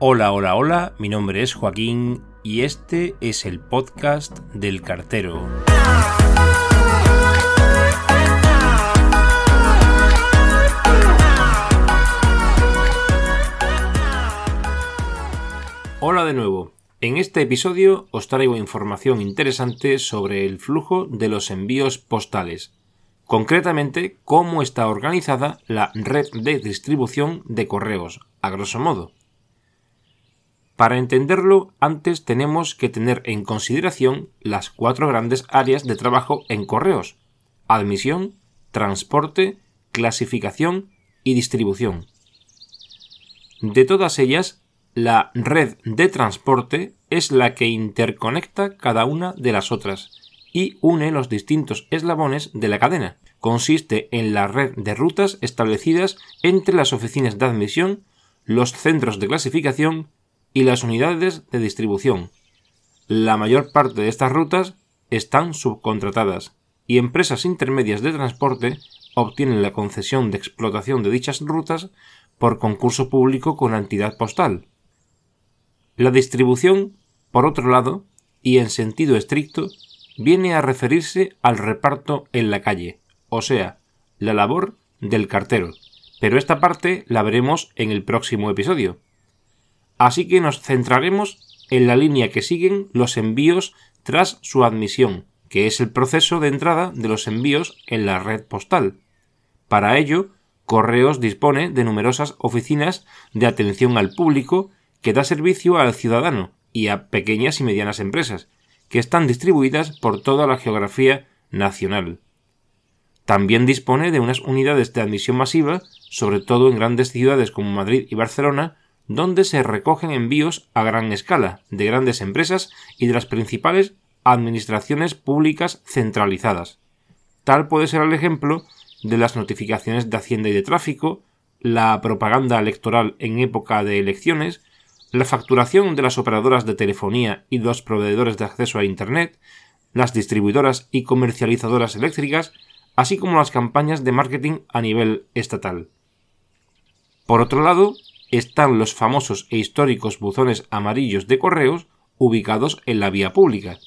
Hola, hola, hola, mi nombre es Joaquín y este es el podcast del cartero. Hola de nuevo. En este episodio os traigo información interesante sobre el flujo de los envíos postales, concretamente cómo está organizada la red de distribución de correos, a grosso modo. Para entenderlo, antes tenemos que tener en consideración las cuatro grandes áreas de trabajo en correos. Admisión, transporte, clasificación y distribución. De todas ellas, la red de transporte es la que interconecta cada una de las otras y une los distintos eslabones de la cadena. Consiste en la red de rutas establecidas entre las oficinas de admisión, los centros de clasificación y las unidades de distribución. La mayor parte de estas rutas están subcontratadas y empresas intermedias de transporte obtienen la concesión de explotación de dichas rutas por concurso público con la entidad postal. La distribución, por otro lado, y en sentido estricto, viene a referirse al reparto en la calle, o sea, la labor del cartero, pero esta parte la veremos en el próximo episodio. Así que nos centraremos en la línea que siguen los envíos tras su admisión, que es el proceso de entrada de los envíos en la red postal. Para ello, Correos dispone de numerosas oficinas de atención al público que da servicio al ciudadano y a pequeñas y medianas empresas, que están distribuidas por toda la geografía nacional. También dispone de unas unidades de admisión masiva, sobre todo en grandes ciudades como Madrid y Barcelona, donde se recogen envíos a gran escala de grandes empresas y de las principales administraciones públicas centralizadas. Tal puede ser el ejemplo de las notificaciones de Hacienda y de Tráfico, la propaganda electoral en época de elecciones, la facturación de las operadoras de telefonía y los proveedores de acceso a Internet, las distribuidoras y comercializadoras eléctricas, así como las campañas de marketing a nivel estatal. Por otro lado, están los famosos e históricos buzones amarillos de correos ubicados en la vía pública.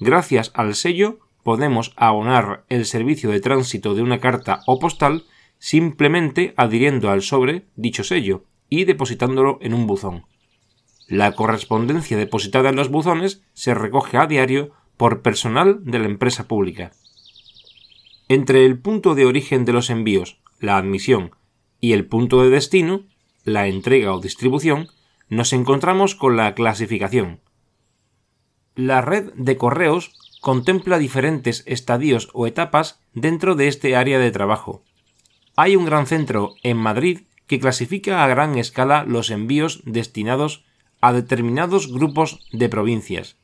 Gracias al sello podemos abonar el servicio de tránsito de una carta o postal simplemente adhiriendo al sobre dicho sello y depositándolo en un buzón. La correspondencia depositada en los buzones se recoge a diario por personal de la empresa pública. Entre el punto de origen de los envíos, la admisión, y el punto de destino, la entrega o distribución, nos encontramos con la clasificación. La red de correos contempla diferentes estadios o etapas dentro de este área de trabajo. Hay un gran centro en Madrid que clasifica a gran escala los envíos destinados a determinados grupos de provincias.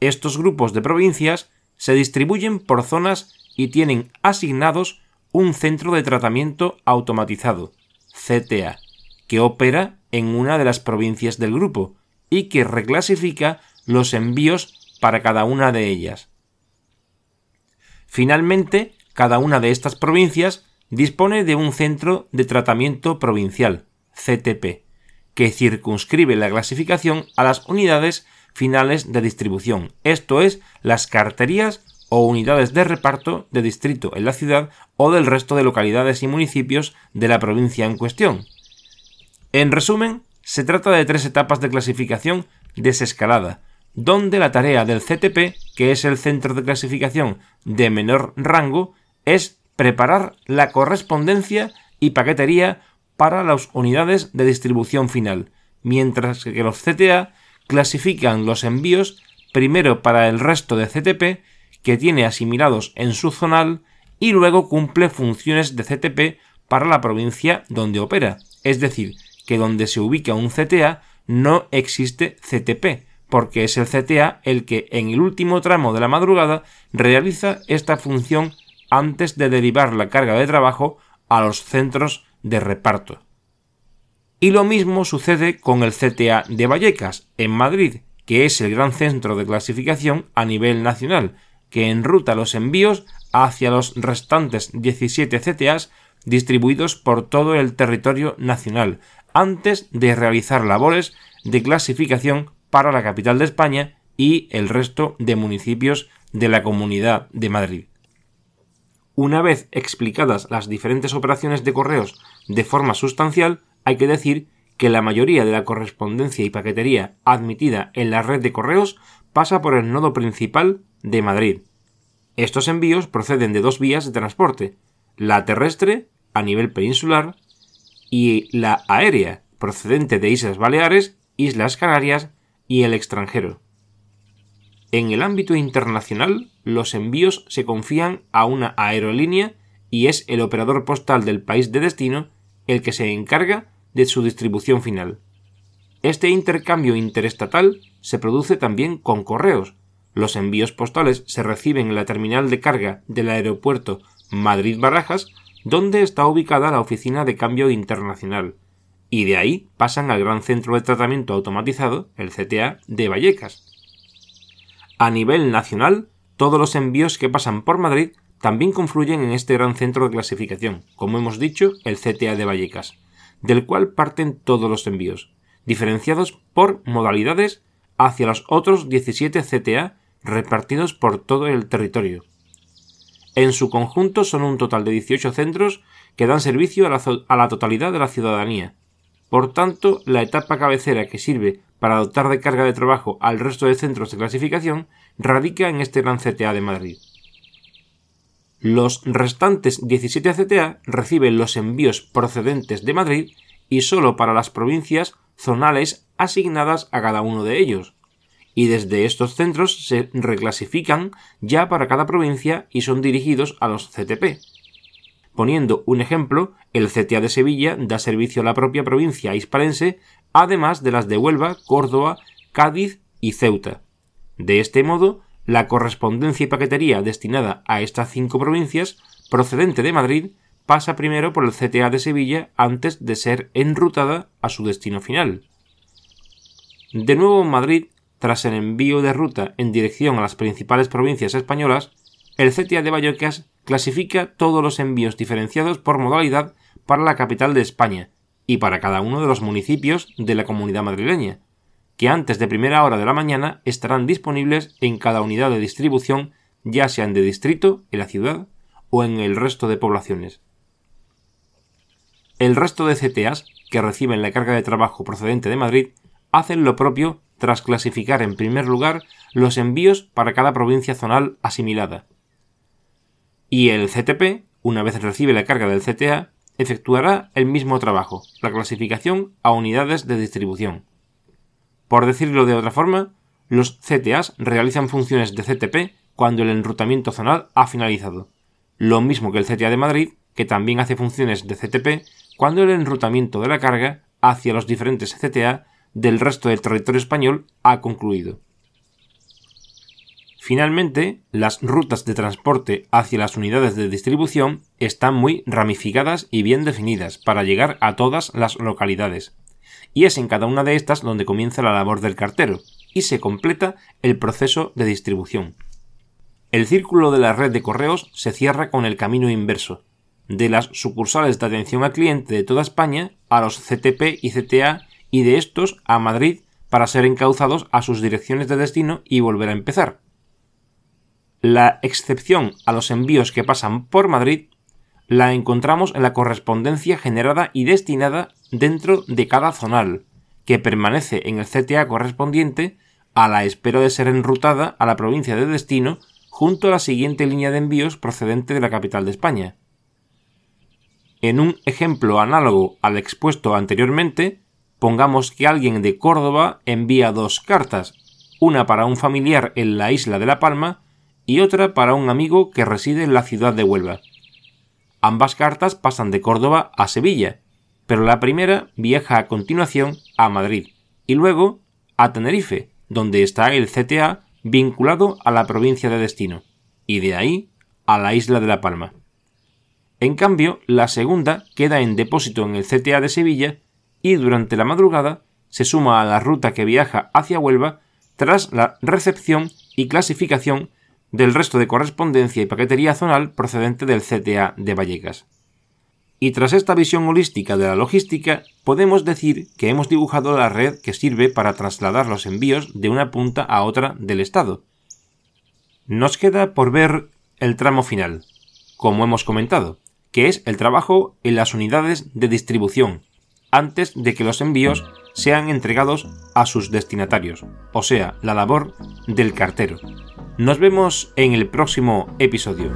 Estos grupos de provincias se distribuyen por zonas y tienen asignados un centro de tratamiento automatizado, CTA, que opera en una de las provincias del grupo y que reclasifica los envíos para cada una de ellas. Finalmente, cada una de estas provincias dispone de un centro de tratamiento provincial, CTP, que circunscribe la clasificación a las unidades finales de distribución, esto es, las carterías o unidades de reparto de distrito en la ciudad o del resto de localidades y municipios de la provincia en cuestión. En resumen, se trata de tres etapas de clasificación desescalada, donde la tarea del CTP, que es el centro de clasificación de menor rango, es preparar la correspondencia y paquetería para las unidades de distribución final, mientras que los CTA clasifican los envíos primero para el resto de CTP que tiene asimilados en su zonal y luego cumple funciones de CTP para la provincia donde opera, es decir, que donde se ubica un CTA no existe CTP, porque es el CTA el que en el último tramo de la madrugada realiza esta función antes de derivar la carga de trabajo a los centros de reparto. Y lo mismo sucede con el CTA de Vallecas, en Madrid, que es el gran centro de clasificación a nivel nacional, que enruta los envíos hacia los restantes 17 CTAs distribuidos por todo el territorio nacional, antes de realizar labores de clasificación para la capital de España y el resto de municipios de la Comunidad de Madrid. Una vez explicadas las diferentes operaciones de correos de forma sustancial, hay que decir que la mayoría de la correspondencia y paquetería admitida en la red de correos pasa por el nodo principal de Madrid. Estos envíos proceden de dos vías de transporte, la terrestre, a nivel peninsular, y la aérea, procedente de Islas Baleares, Islas Canarias y el extranjero. En el ámbito internacional, los envíos se confían a una aerolínea y es el operador postal del país de destino el que se encarga de su distribución final. Este intercambio interestatal se produce también con correos. Los envíos postales se reciben en la terminal de carga del aeropuerto Madrid-Barajas, donde está ubicada la oficina de cambio internacional, y de ahí pasan al gran centro de tratamiento automatizado, el CTA, de Vallecas. A nivel nacional, todos los envíos que pasan por Madrid también confluyen en este gran centro de clasificación, como hemos dicho, el CTA de Vallecas, del cual parten todos los envíos, diferenciados por modalidades hacia los otros 17 CTA repartidos por todo el territorio. En su conjunto son un total de 18 centros que dan servicio a la, totalidad de la ciudadanía. Por tanto, la etapa cabecera que sirve para dotar de carga de trabajo al resto de centros de clasificación radica en este gran CTA de Madrid. Los restantes 17 CTA reciben los envíos procedentes de Madrid y solo para las provincias zonales asignadas a cada uno de ellos. Y desde estos centros se reclasifican ya para cada provincia y son dirigidos a los CTP. Poniendo un ejemplo, el CTA de Sevilla da servicio a la propia provincia hispalense además de las de Huelva, Córdoba, Cádiz y Ceuta. De este modo, la correspondencia y paquetería destinada a estas cinco provincias, procedente de Madrid, pasa primero por el CTA de Sevilla antes de ser enrutada a su destino final. De nuevo en Madrid, tras el envío de ruta en dirección a las principales provincias españolas, el CTA de Vallecas clasifica todos los envíos diferenciados por modalidad para la capital de España, y para cada uno de los municipios de la comunidad madrileña, que antes de primera hora de la mañana estarán disponibles en cada unidad de distribución, ya sean de distrito, en la ciudad, o en el resto de poblaciones. El resto de CTAs, que reciben la carga de trabajo procedente de Madrid, hacen lo propio tras clasificar en primer lugar los envíos para cada provincia zonal asimilada. Y el CTP, una vez recibe la carga del CTA, efectuará el mismo trabajo, la clasificación a unidades de distribución. Por decirlo de otra forma, los CTAs realizan funciones de CTP cuando el enrutamiento zonal ha finalizado, lo mismo que el CTA de Madrid, que también hace funciones de CTP cuando el enrutamiento de la carga hacia los diferentes CTA del resto del territorio español ha concluido. Finalmente, las rutas de transporte hacia las unidades de distribución están muy ramificadas y bien definidas para llegar a todas las localidades. Y es en cada una de estas donde comienza la labor del cartero y se completa el proceso de distribución. El círculo de la red de correos se cierra con el camino inverso, de las sucursales de atención al cliente de toda España a los CTP y CTA y de estos a Madrid para ser encauzados a sus direcciones de destino y volver a empezar la excepción a los envíos que pasan por Madrid la encontramos en la correspondencia generada y destinada dentro de cada zonal, que permanece en el CTA correspondiente a la espera de ser enrutada a la provincia de destino junto a la siguiente línea de envíos procedente de la capital de España. En un ejemplo análogo al expuesto anteriormente, pongamos que alguien de Córdoba envía dos cartas, una para un familiar en la isla de La Palma y otra para un amigo que reside en la ciudad de Huelva. Ambas cartas pasan de Córdoba a Sevilla, pero la primera viaja a continuación a Madrid y luego a Tenerife, donde está el CTA vinculado a la provincia de destino, y de ahí a la isla de La Palma. En cambio, la segunda queda en depósito en el CTA de Sevilla y durante la madrugada se suma a la ruta que viaja hacia Huelva tras la recepción y clasificación del resto de correspondencia y paquetería zonal procedente del CTA de Vallecas. Y tras esta visión holística de la logística, podemos decir que hemos dibujado la red que sirve para trasladar los envíos de una punta a otra del estado. Nos queda por ver el tramo final, como hemos comentado, que es el trabajo en las unidades de distribución, antes de que los envíos sean entregados a sus destinatarios, o sea, la labor del cartero. Nos vemos en el próximo episodio.